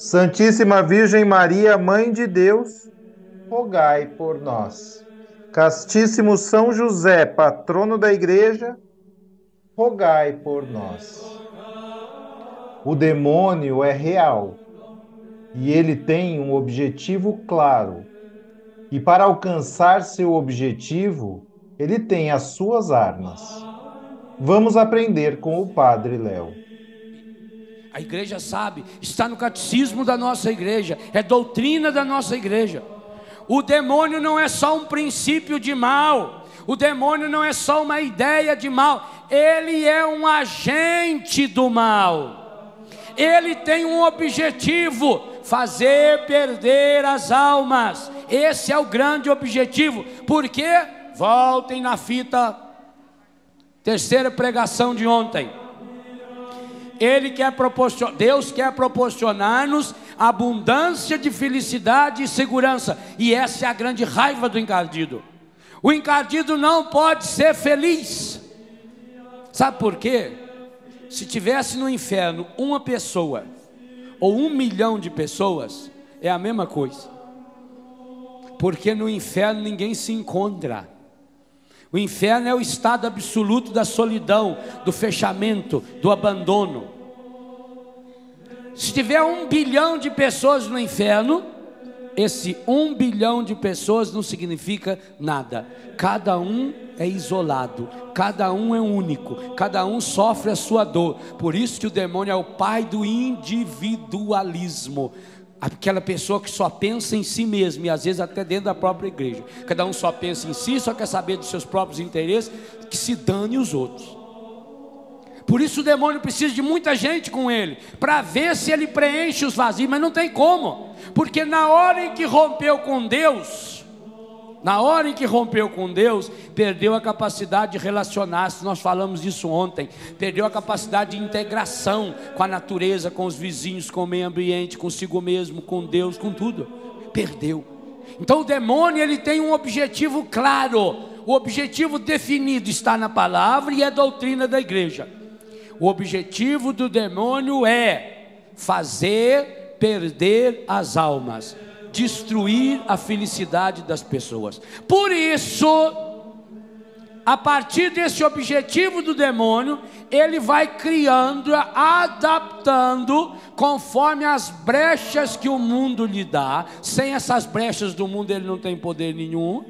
Santíssima Virgem Maria, Mãe de Deus, rogai por nós. Castíssimo São José, patrono da Igreja, rogai por nós. O demônio é real e ele tem um objetivo claro. E para alcançar seu objetivo, ele tem as suas armas. Vamos aprender com o Padre Léo. A igreja sabe, está no catecismo da nossa igreja, é doutrina da nossa igreja. O demônio não é só um princípio de mal, o demônio não é só uma ideia de mal, ele é um agente do mal. Ele tem um objetivo: fazer perder as almas. Esse é o grande objetivo. Porque voltem na fita terceira pregação de ontem. Ele quer proporcionar, Deus quer proporcionar-nos abundância de felicidade e segurança. E essa é a grande raiva do encardido. O encardido não pode ser feliz. Sabe por quê? Se tivesse no inferno uma pessoa ou um milhão de pessoas, é a mesma coisa. Porque no inferno ninguém se encontra. O inferno é o estado absoluto da solidão, do fechamento, do abandono. Se tiver um bilhão de pessoas no inferno, esse um bilhão de pessoas não significa nada. Cada um é isolado, cada um é único, cada um sofre a sua dor. Por isso que o demônio é o pai do individualismo aquela pessoa que só pensa em si mesmo e às vezes até dentro da própria igreja. Cada um só pensa em si, só quer saber dos seus próprios interesses, que se dane os outros. Por isso o demônio precisa de muita gente com ele, para ver se ele preenche os vazios, mas não tem como, porque na hora em que rompeu com Deus, na hora em que rompeu com Deus, perdeu a capacidade de relacionar-se, nós falamos disso ontem, perdeu a capacidade de integração com a natureza, com os vizinhos, com o meio ambiente, consigo mesmo, com Deus, com tudo. Perdeu. Então o demônio ele tem um objetivo claro, o objetivo definido está na palavra e é doutrina da igreja. O objetivo do demônio é fazer perder as almas destruir a felicidade das pessoas. Por isso, a partir desse objetivo do demônio, ele vai criando, adaptando, conforme as brechas que o mundo lhe dá. Sem essas brechas do mundo, ele não tem poder nenhum.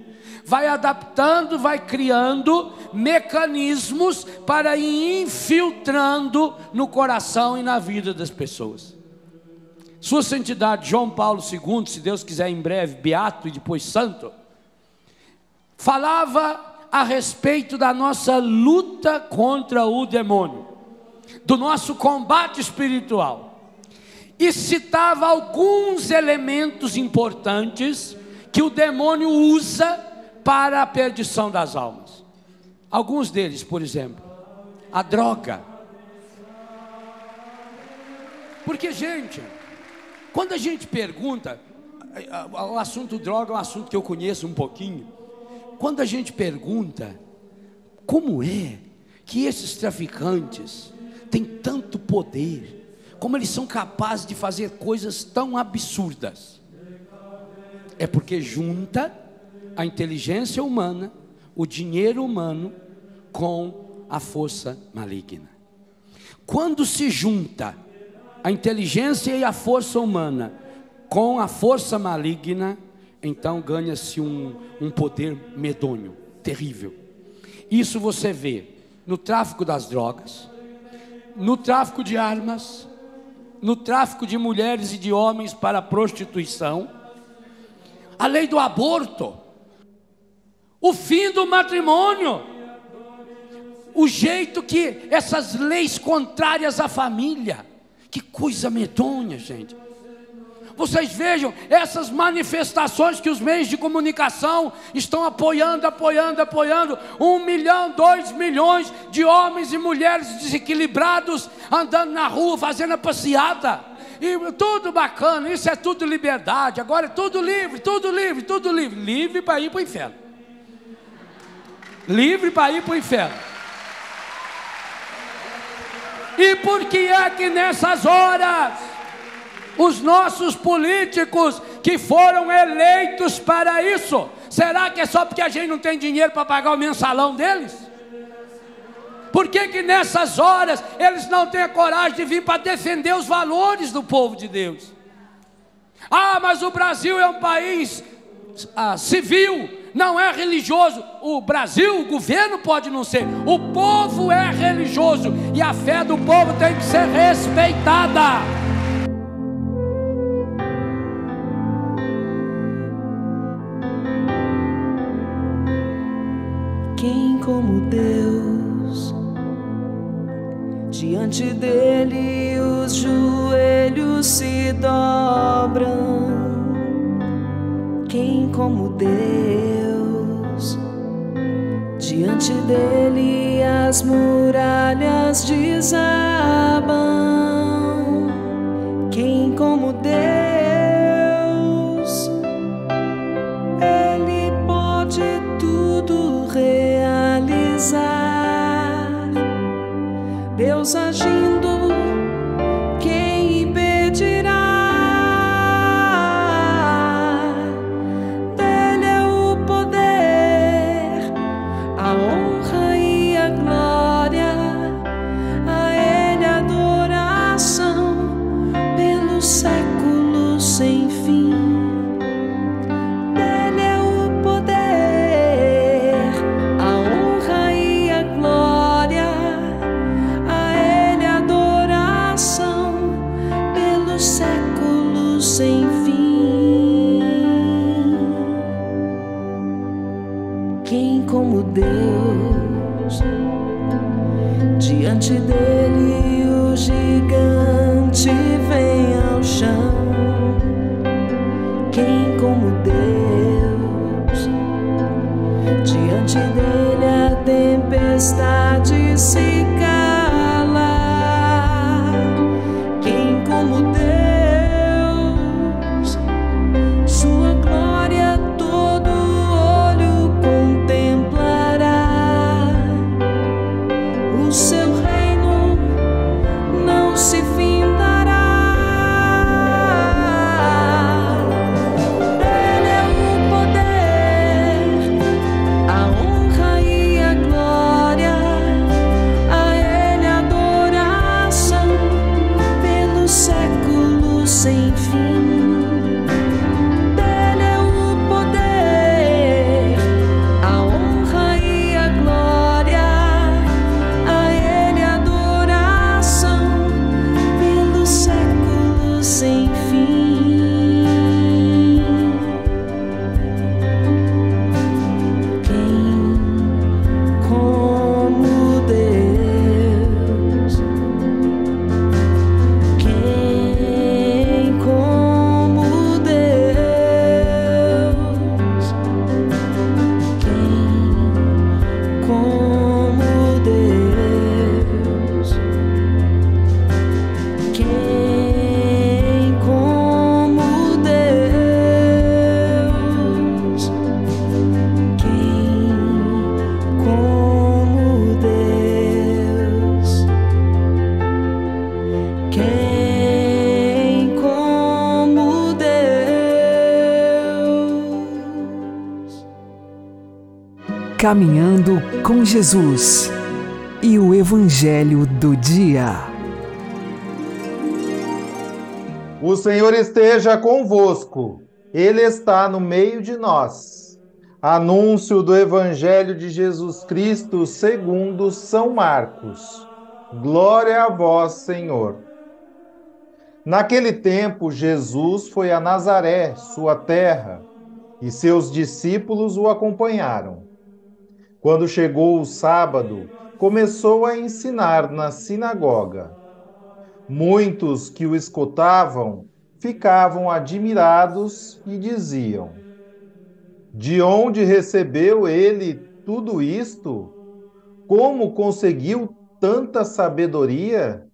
Vai adaptando, vai criando mecanismos para ir infiltrando no coração e na vida das pessoas. Sua Santidade João Paulo II, se Deus quiser em breve, beato e depois santo, falava a respeito da nossa luta contra o demônio, do nosso combate espiritual, e citava alguns elementos importantes que o demônio usa para a perdição das almas. Alguns deles, por exemplo, a droga. Porque, gente, quando a gente pergunta, o assunto droga é um assunto que eu conheço um pouquinho. Quando a gente pergunta, como é que esses traficantes têm tanto poder, como eles são capazes de fazer coisas tão absurdas? É porque junta a inteligência humana, o dinheiro humano com a força maligna. Quando se junta a inteligência e a força humana com a força maligna, então ganha-se um, um poder medonho, terrível. Isso você vê no tráfico das drogas, no tráfico de armas, no tráfico de mulheres e de homens para a prostituição, a lei do aborto, o fim do matrimônio, o jeito que essas leis contrárias à família, que coisa medonha, gente. Vocês vejam essas manifestações que os meios de comunicação estão apoiando, apoiando, apoiando. Um milhão, dois milhões de homens e mulheres desequilibrados andando na rua, fazendo a passeada. E tudo bacana, isso é tudo liberdade. Agora é tudo livre, tudo livre, tudo livre. Livre para ir para o inferno. Livre para ir para o inferno. E por que é que nessas horas os nossos políticos que foram eleitos para isso. Será que é só porque a gente não tem dinheiro para pagar o mensalão deles? Por que, que nessas horas eles não têm a coragem de vir para defender os valores do povo de Deus? Ah, mas o Brasil é um país ah, civil, não é religioso. O Brasil, o governo pode não ser, o povo é religioso e a fé do povo tem que ser respeitada. como Deus. Diante dele os joelhos se dobram. Como Deus? Diante dele as muralhas desabam. Quem como Deus? Deus agindo como Deus. Diante dele o gigante vem ao chão. Quem como Deus? Diante dele a tempestade se Caminhando com Jesus e o Evangelho do Dia. O Senhor esteja convosco, Ele está no meio de nós. Anúncio do Evangelho de Jesus Cristo segundo São Marcos. Glória a vós, Senhor. Naquele tempo, Jesus foi a Nazaré, sua terra, e seus discípulos o acompanharam. Quando chegou o sábado, começou a ensinar na sinagoga. Muitos que o escutavam ficavam admirados e diziam: De onde recebeu ele tudo isto? Como conseguiu tanta sabedoria?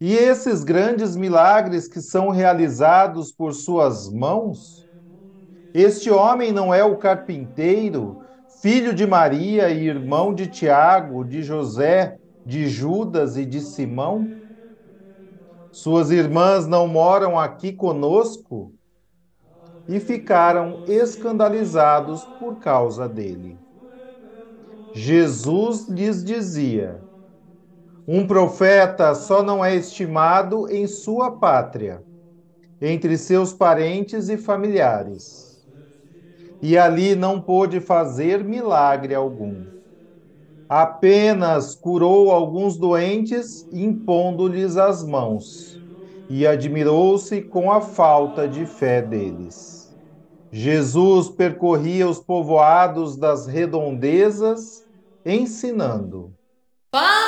E esses grandes milagres que são realizados por suas mãos? Este homem não é o carpinteiro, filho de Maria e irmão de Tiago, de José, de Judas e de Simão? Suas irmãs não moram aqui conosco? E ficaram escandalizados por causa dele. Jesus lhes dizia: Um profeta só não é estimado em sua pátria, entre seus parentes e familiares. E ali não pôde fazer milagre algum. Apenas curou alguns doentes, impondo-lhes as mãos, e admirou-se com a falta de fé deles. Jesus percorria os povoados das redondezas ensinando. Palavra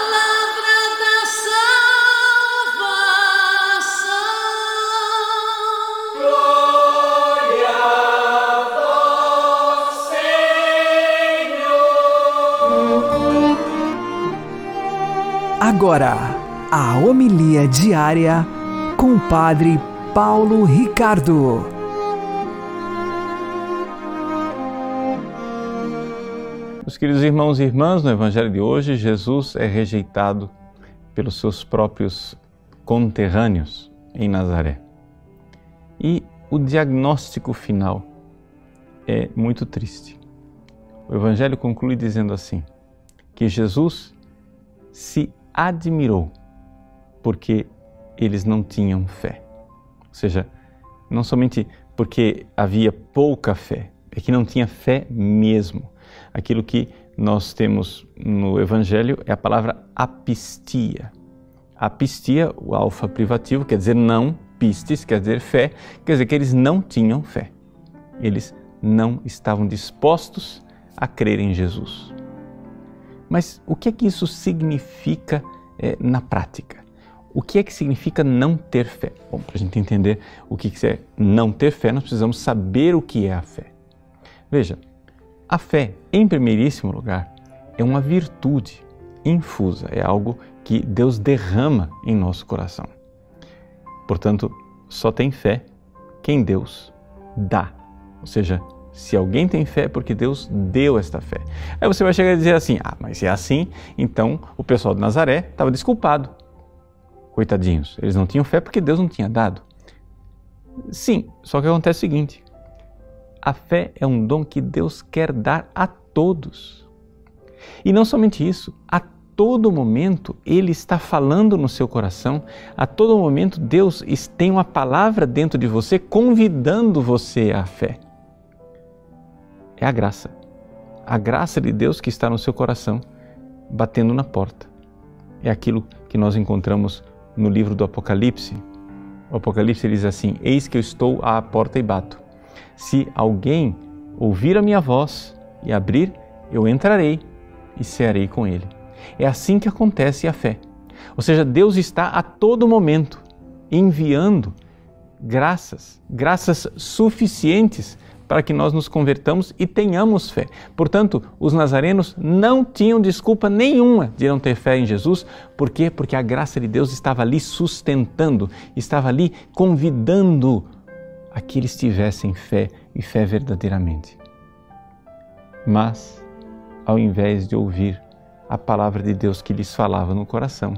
Agora, a homilia diária com o Padre Paulo Ricardo. Meus queridos irmãos e irmãs, no Evangelho de hoje, Jesus é rejeitado pelos seus próprios conterrâneos em Nazaré. E o diagnóstico final é muito triste. O Evangelho conclui dizendo assim: que Jesus se admirou porque eles não tinham fé. Ou seja, não somente porque havia pouca fé, é que não tinha fé mesmo aquilo que nós temos no Evangelho é a palavra apistia. Apistia, o alfa privativo, quer dizer não, pistis, quer dizer fé, quer dizer que eles não tinham fé. Eles não estavam dispostos a crer em Jesus. Mas o que é que isso significa é, na prática? O que é que significa não ter fé? Bom, para a gente entender o que é não ter fé, nós precisamos saber o que é a fé. Veja, a fé, em primeiríssimo lugar, é uma virtude infusa, é algo que Deus derrama em nosso coração. Portanto, só tem fé quem Deus dá. Ou seja, se alguém tem fé, é porque Deus deu esta fé. Aí você vai chegar e dizer assim: ah, mas se é assim, então o pessoal de Nazaré estava desculpado. Coitadinhos, eles não tinham fé porque Deus não tinha dado. Sim, só que acontece o seguinte: a fé é um dom que Deus quer dar a todos. E não somente isso, a todo momento Ele está falando no seu coração, a todo momento Deus tem uma palavra dentro de você convidando você à fé. É a graça. A graça de Deus que está no seu coração, batendo na porta. É aquilo que nós encontramos no livro do Apocalipse. O Apocalipse diz assim: Eis que eu estou à porta e bato. Se alguém ouvir a minha voz e abrir, eu entrarei e cearei com ele. É assim que acontece a fé. Ou seja, Deus está a todo momento enviando graças, graças suficientes para que nós nos convertamos e tenhamos fé. Portanto, os nazarenos não tinham desculpa nenhuma de não ter fé em Jesus. Por quê? Porque a graça de Deus estava ali sustentando, estava ali convidando a que eles tivessem fé e fé verdadeiramente. Mas, ao invés de ouvir a palavra de Deus que lhes falava no coração,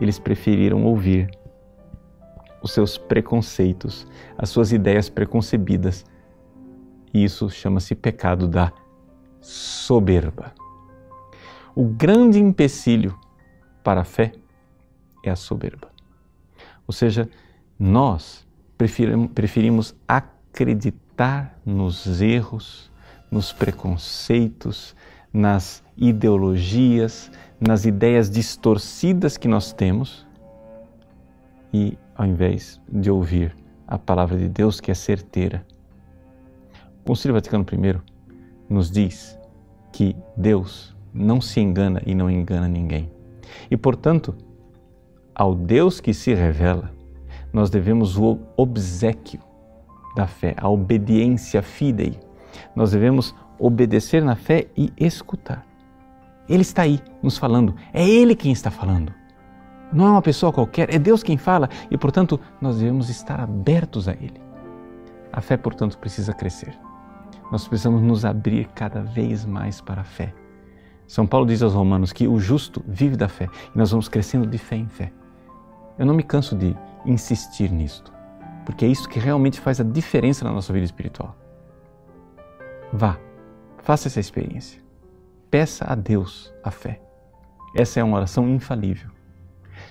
eles preferiram ouvir os seus preconceitos, as suas ideias preconcebidas. E isso chama-se pecado da soberba. O grande empecilho para a fé é a soberba. Ou seja, nós preferimos acreditar nos erros, nos preconceitos, nas ideologias, nas ideias distorcidas que nós temos e ao invés de ouvir a palavra de Deus que é certeira. O Concílio Vaticano I nos diz que Deus não se engana e não engana ninguém. E, portanto, ao Deus que se revela, nós devemos o obsequio da fé, a obediência fidei. Nós devemos obedecer na fé e escutar. Ele está aí nos falando, é Ele quem está falando. Não é uma pessoa qualquer, é Deus quem fala e, portanto, nós devemos estar abertos a Ele. A fé, portanto, precisa crescer. Nós precisamos nos abrir cada vez mais para a fé. São Paulo diz aos Romanos que o justo vive da fé e nós vamos crescendo de fé em fé. Eu não me canso de insistir nisto, porque é isso que realmente faz a diferença na nossa vida espiritual. Vá, faça essa experiência. Peça a Deus a fé. Essa é uma oração infalível.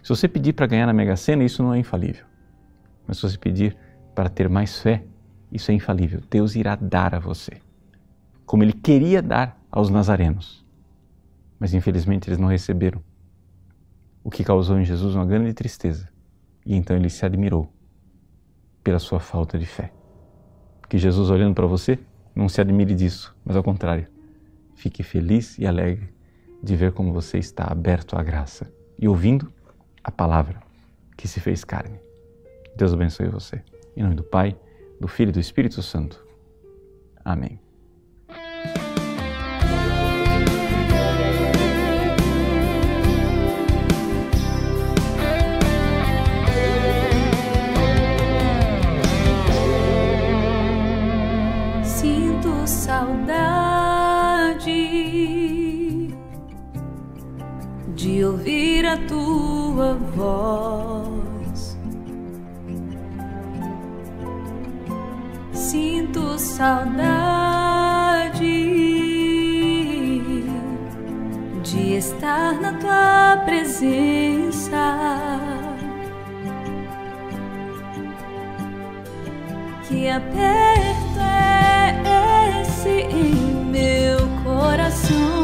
Se você pedir para ganhar na Mega Sena, isso não é infalível. Mas se você pedir para ter mais fé, isso é infalível. Deus irá dar a você, como Ele queria dar aos nazarenos. Mas infelizmente eles não receberam, o que causou em Jesus uma grande tristeza. E então ele se admirou pela sua falta de fé. Que Jesus, olhando para você, não se admire disso, mas ao contrário, fique feliz e alegre de ver como você está aberto à graça e ouvindo a palavra que se fez carne. Deus abençoe você. Em nome do Pai, do Filho e do Espírito Santo. Amém. Sinto saudade de ouvir a tua voz. Saudade de estar na tua presença. Que aperto é esse em meu coração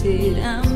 sei se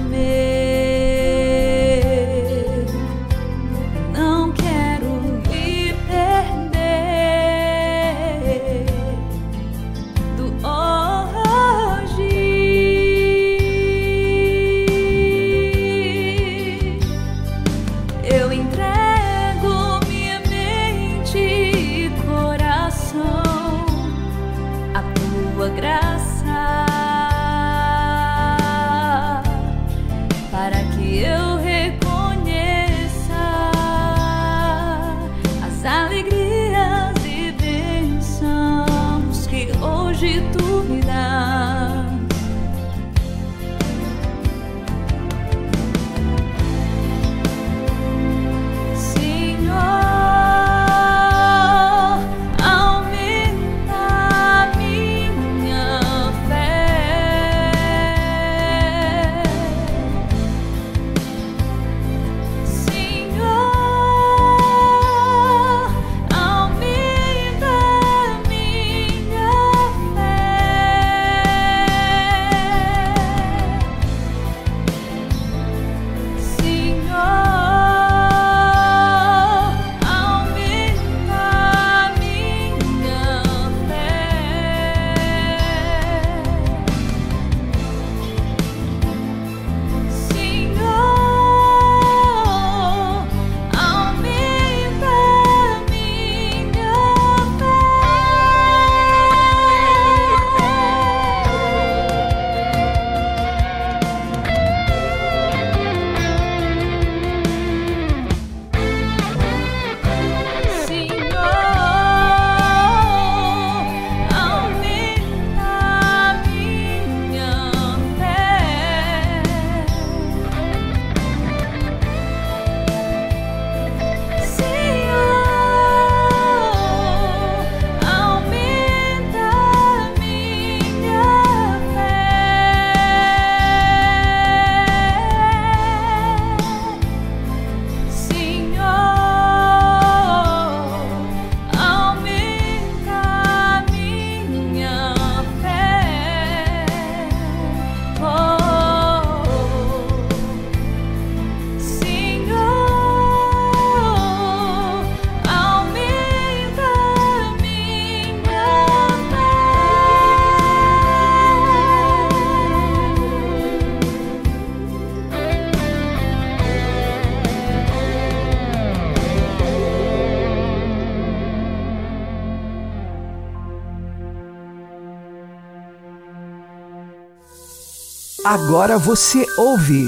Agora você ouve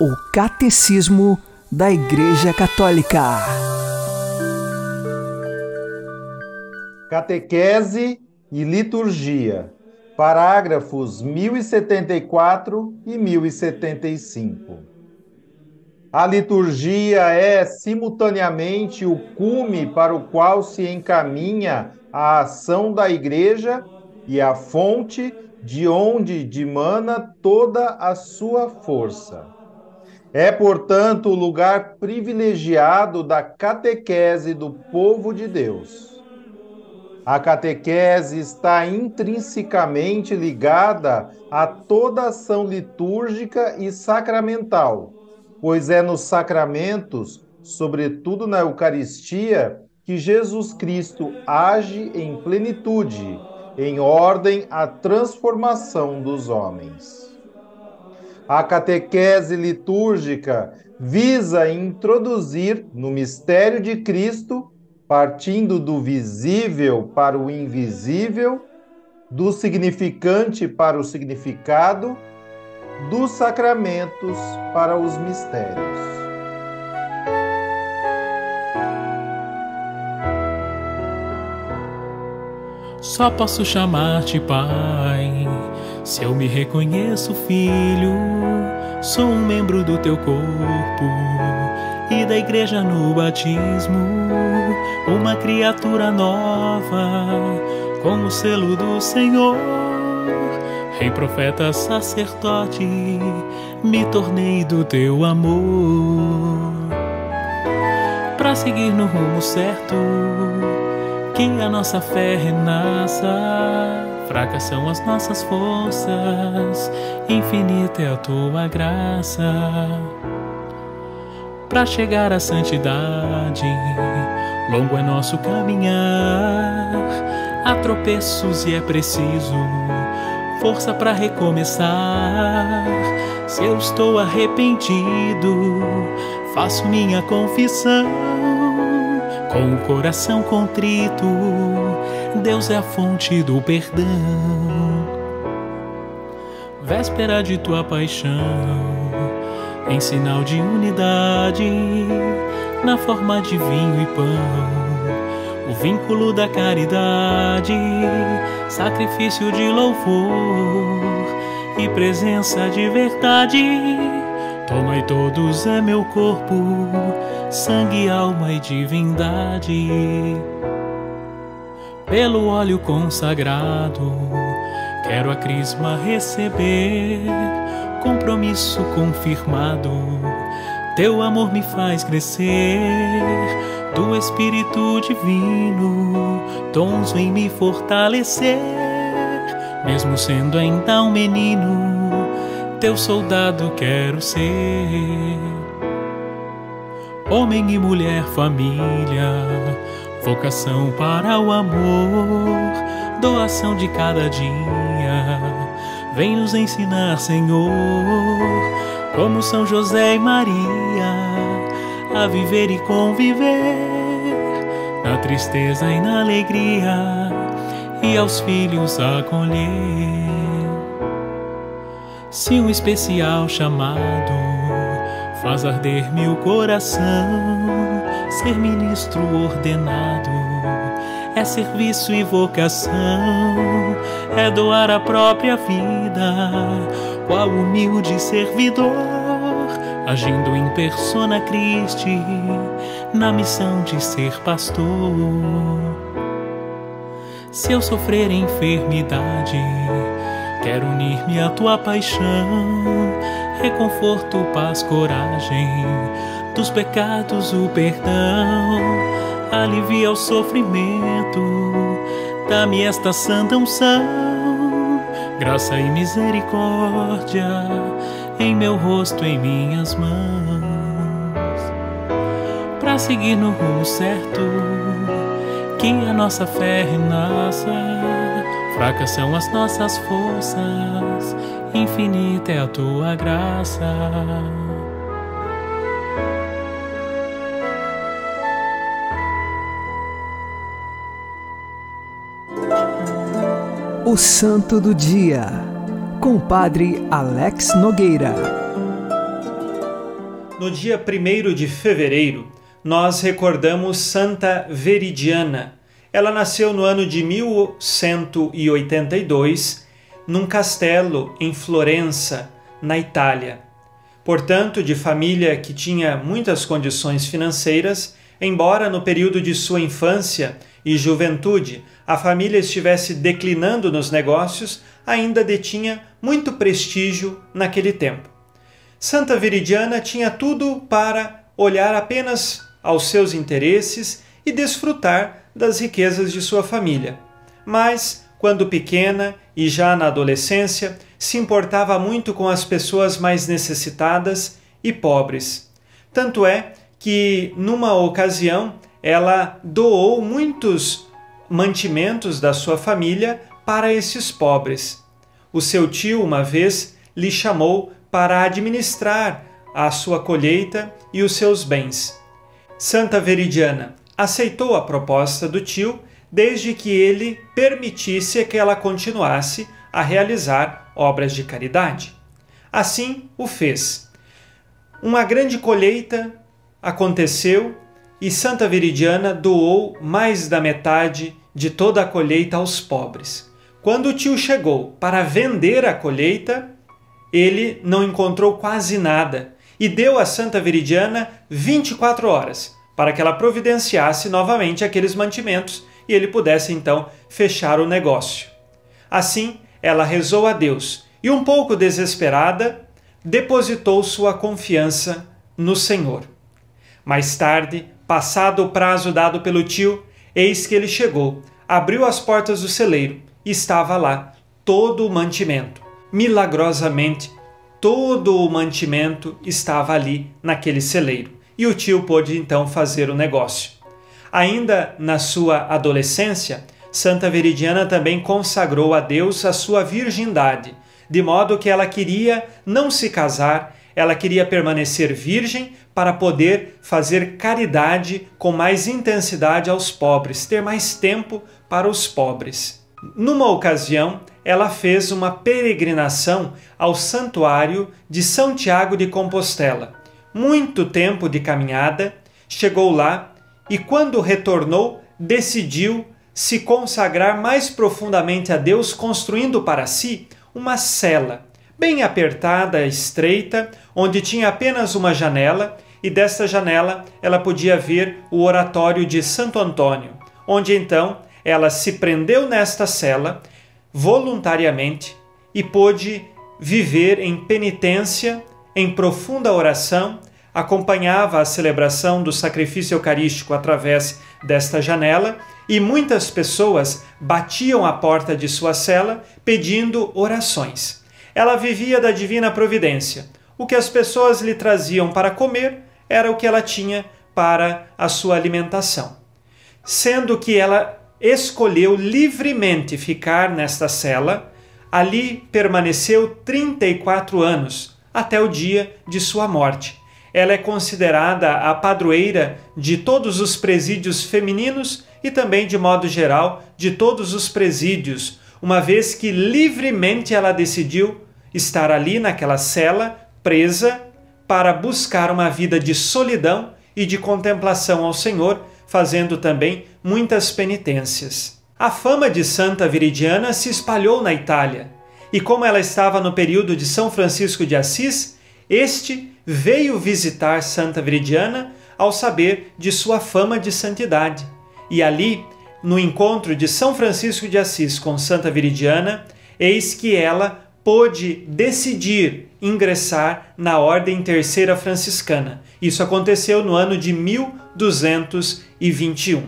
o Catecismo da Igreja Católica. Catequese e liturgia. Parágrafos 1074 e 1075. A liturgia é simultaneamente o cume para o qual se encaminha a ação da igreja e a fonte de onde dimana toda a sua força. É, portanto, o lugar privilegiado da catequese do povo de Deus. A catequese está intrinsecamente ligada a toda ação litúrgica e sacramental, pois é nos sacramentos, sobretudo na Eucaristia, que Jesus Cristo age em plenitude em ordem à transformação dos homens. A catequese litúrgica visa introduzir no mistério de Cristo, partindo do visível para o invisível, do significante para o significado, dos sacramentos para os mistérios. Só posso chamar-te Pai, se eu me reconheço filho. Sou um membro do teu corpo e da igreja no batismo, uma criatura nova, com o selo do Senhor. Rei, profeta, sacerdote, me tornei do teu amor. Para seguir no rumo certo que a nossa fé renasça. Fracas são as nossas forças, infinita é a tua graça. Para chegar à santidade, longo é nosso caminhar. Há tropeços e é preciso força para recomeçar. Se eu estou arrependido, faço minha confissão com o coração contrito, Deus é a fonte do perdão. Véspera de tua paixão, em sinal de unidade, na forma de vinho e pão, o vínculo da caridade, sacrifício de louvor e presença de verdade. Tomai todos é meu corpo sangue, alma e divindade. Pelo óleo consagrado, quero a crisma receber, compromisso confirmado. Teu amor me faz crescer, do Espírito Divino, dons vem me fortalecer. Mesmo sendo ainda um menino, teu soldado quero ser. Homem e mulher, família, vocação para o amor, doação de cada dia. Vem nos ensinar, Senhor, como São José e Maria, a viver e conviver na tristeza e na alegria, e aos filhos acolher. Se um especial chamado faz arder meu coração. Ser ministro ordenado é serviço e vocação, é doar a própria vida, qual humilde servidor, agindo em persona Christi, na missão de ser pastor. Se eu sofrer enfermidade, quero unir-me à tua paixão reconforto, paz, coragem, dos pecados o perdão, alivia o sofrimento, dá-me esta santa unção, graça e misericórdia em meu rosto, em minhas mãos, para seguir no rumo certo, que a nossa fé renasça, fracas são as nossas forças infinita é a tua graça. O Santo do Dia, com o Padre Alex Nogueira. No dia 1 de fevereiro, nós recordamos Santa Veridiana. Ela nasceu no ano de 1182, num castelo em Florença, na Itália. Portanto, de família que tinha muitas condições financeiras, embora no período de sua infância e juventude a família estivesse declinando nos negócios, ainda detinha muito prestígio naquele tempo. Santa Viridiana tinha tudo para olhar apenas aos seus interesses e desfrutar das riquezas de sua família. Mas, quando pequena e já na adolescência, se importava muito com as pessoas mais necessitadas e pobres. Tanto é que, numa ocasião, ela doou muitos mantimentos da sua família para esses pobres. O seu tio, uma vez, lhe chamou para administrar a sua colheita e os seus bens. Santa Veridiana aceitou a proposta do tio desde que ele permitisse que ela continuasse a realizar obras de caridade. Assim o fez. Uma grande colheita aconteceu e Santa Veridiana doou mais da metade de toda a colheita aos pobres. Quando o tio chegou para vender a colheita, ele não encontrou quase nada e deu a Santa Veridiana 24 horas para que ela providenciasse novamente aqueles mantimentos e ele pudesse então fechar o negócio. Assim, ela rezou a Deus e, um pouco desesperada, depositou sua confiança no Senhor. Mais tarde, passado o prazo dado pelo tio, eis que ele chegou, abriu as portas do celeiro e estava lá todo o mantimento. Milagrosamente, todo o mantimento estava ali naquele celeiro. E o tio pôde então fazer o negócio. Ainda na sua adolescência, Santa Veridiana também consagrou a Deus a sua virgindade, de modo que ela queria não se casar, ela queria permanecer virgem para poder fazer caridade com mais intensidade aos pobres, ter mais tempo para os pobres. Numa ocasião, ela fez uma peregrinação ao santuário de São Tiago de Compostela. Muito tempo de caminhada, chegou lá e, quando retornou, decidiu se consagrar mais profundamente a Deus, construindo para si uma cela, bem apertada, estreita, onde tinha apenas uma janela, e desta janela ela podia ver o oratório de Santo Antônio, onde então ela se prendeu nesta cela voluntariamente e pôde viver em penitência, em profunda oração, acompanhava a celebração do sacrifício eucarístico através desta janela e muitas pessoas batiam à porta de sua cela pedindo orações. Ela vivia da divina providência. O que as pessoas lhe traziam para comer era o que ela tinha para a sua alimentação. Sendo que ela escolheu livremente ficar nesta cela, ali permaneceu 34 anos, até o dia de sua morte. Ela é considerada a padroeira de todos os presídios femininos e também, de modo geral, de todos os presídios, uma vez que livremente ela decidiu estar ali naquela cela, presa, para buscar uma vida de solidão e de contemplação ao Senhor, fazendo também muitas penitências. A fama de Santa Viridiana se espalhou na Itália, e como ela estava no período de São Francisco de Assis, este veio visitar Santa Viridiana ao saber de sua fama de santidade. E ali, no encontro de São Francisco de Assis com Santa Viridiana, eis que ela pôde decidir ingressar na Ordem Terceira Franciscana. Isso aconteceu no ano de 1221.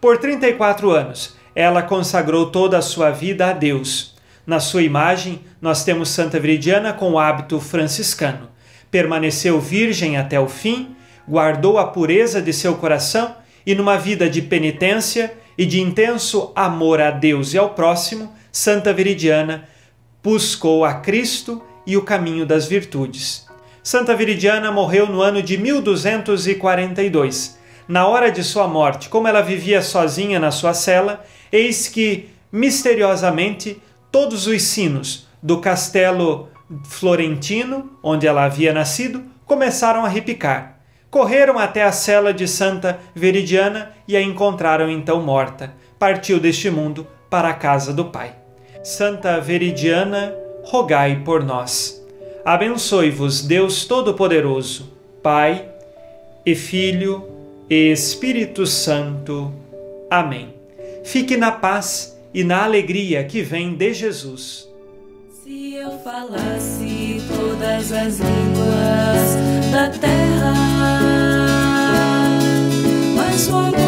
Por 34 anos, ela consagrou toda a sua vida a Deus. Na sua imagem, nós temos Santa Viridiana com o hábito franciscano. Permaneceu virgem até o fim, guardou a pureza de seu coração e, numa vida de penitência e de intenso amor a Deus e ao próximo, Santa Viridiana buscou a Cristo e o caminho das virtudes. Santa Viridiana morreu no ano de 1242. Na hora de sua morte, como ela vivia sozinha na sua cela, eis que, misteriosamente, todos os sinos do castelo florentino, onde ela havia nascido, começaram a repicar. Correram até a cela de Santa Veridiana e a encontraram então morta. Partiu deste mundo para a casa do Pai. Santa Veridiana, rogai por nós. Abençoe-vos Deus Todo-Poderoso, Pai e Filho e Espírito Santo. Amém. Fique na paz e na alegria que vem de Jesus. Se eu falasse todas as línguas da terra, mas o amor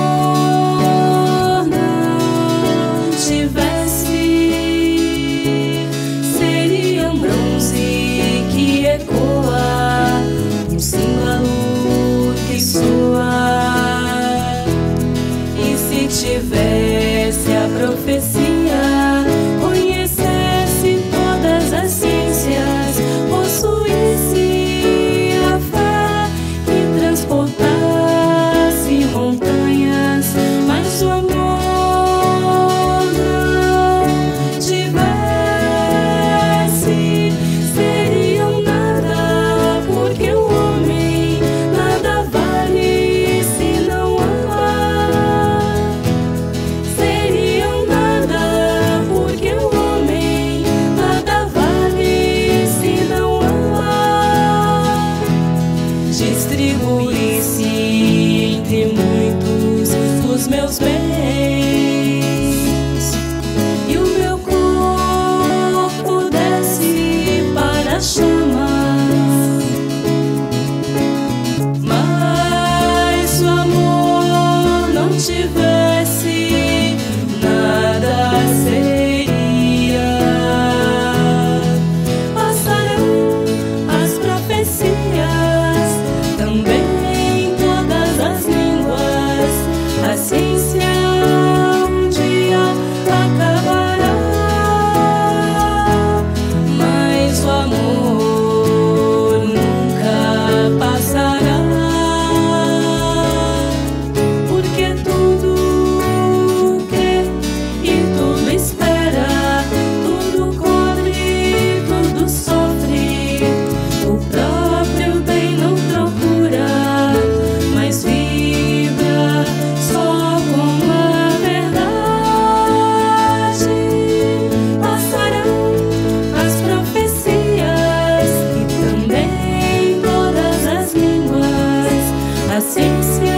A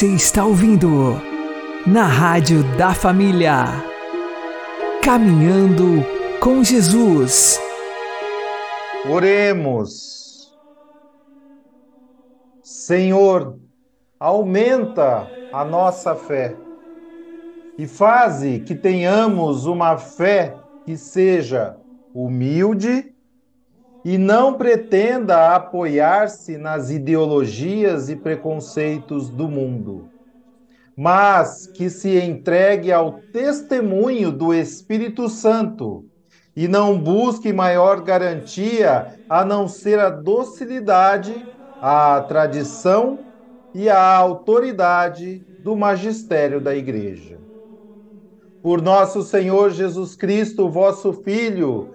Você está ouvindo na Rádio da Família. Caminhando com Jesus. Oremos. Senhor, aumenta a nossa fé e faze que tenhamos uma fé que seja humilde e não pretenda apoiar-se nas ideologias e preconceitos do mundo, mas que se entregue ao testemunho do Espírito Santo e não busque maior garantia a não ser a docilidade, a tradição e a autoridade do magistério da Igreja. Por nosso Senhor Jesus Cristo, vosso Filho,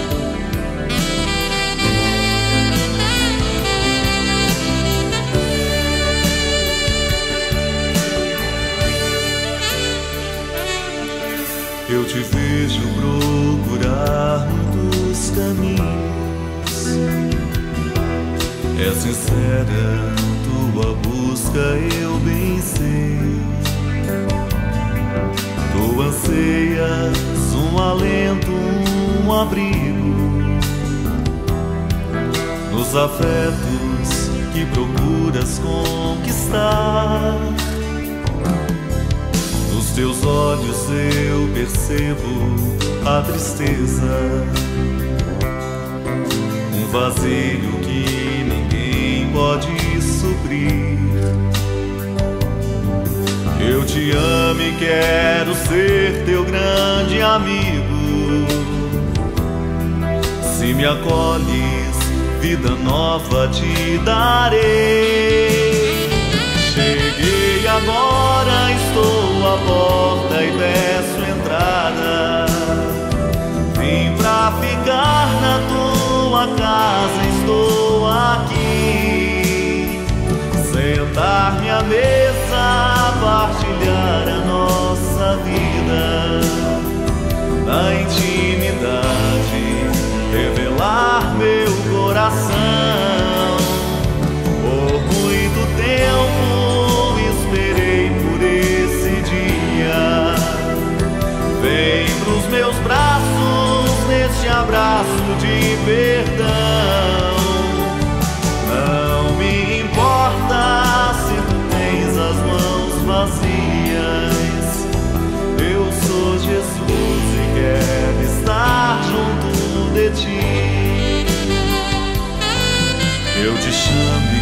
Te vejo procurar muitos caminhos. É sincera tua busca, eu bem sei. Tu anseias um alento, um abrigo nos afetos que procuras conquistar. Nos teus olhos eu percebo a tristeza, um vazio que ninguém pode suprir. Eu te amo e quero ser teu grande amigo. Se me acolhes, vida nova te darei. Cheguei agora, estou porta e peço entrada. Vim pra ficar na tua casa, estou aqui. Sentar-me à mesa, partilhar a nossa vida. Na intimidade, revelar meu coração.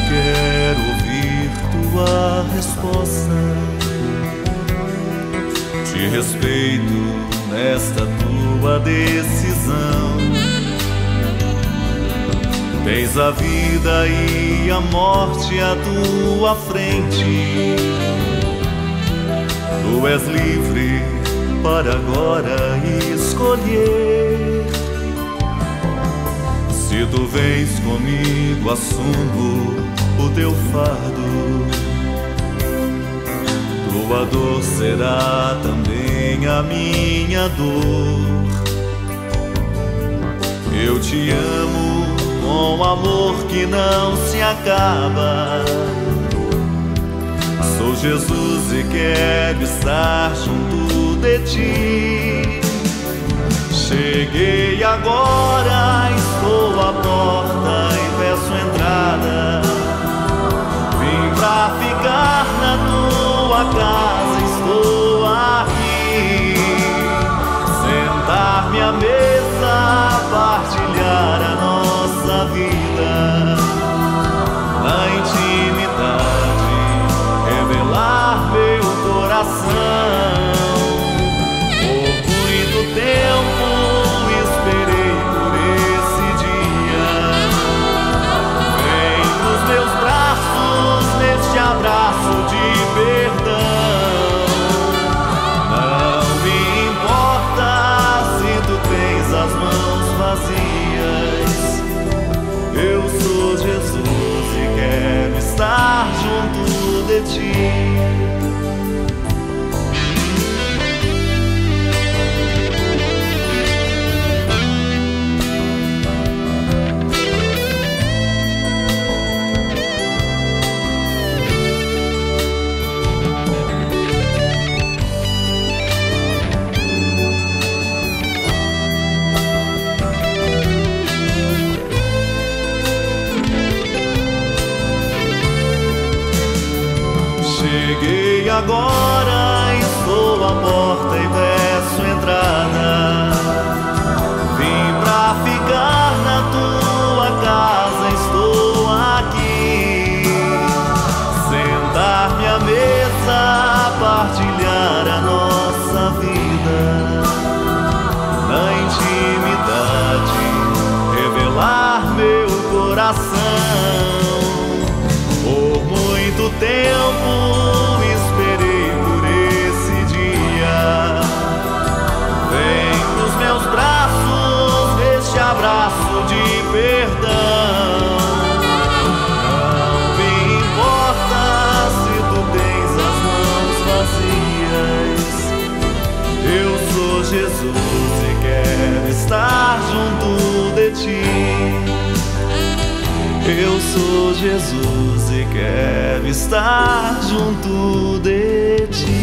Quero ouvir tua resposta. Te respeito nesta tua decisão. Tens a vida e a morte à tua frente. Tu és livre para agora escolher. Se tu vens comigo, assumo o teu fardo. Tua dor será também a minha dor. Eu te amo com amor que não se acaba. Sou Jesus e quero estar junto de ti. Cheguei agora, estou à porta e peço entrada. Na tua casa, agora, ti. Eu sou Jesus e quero estar junto de ti.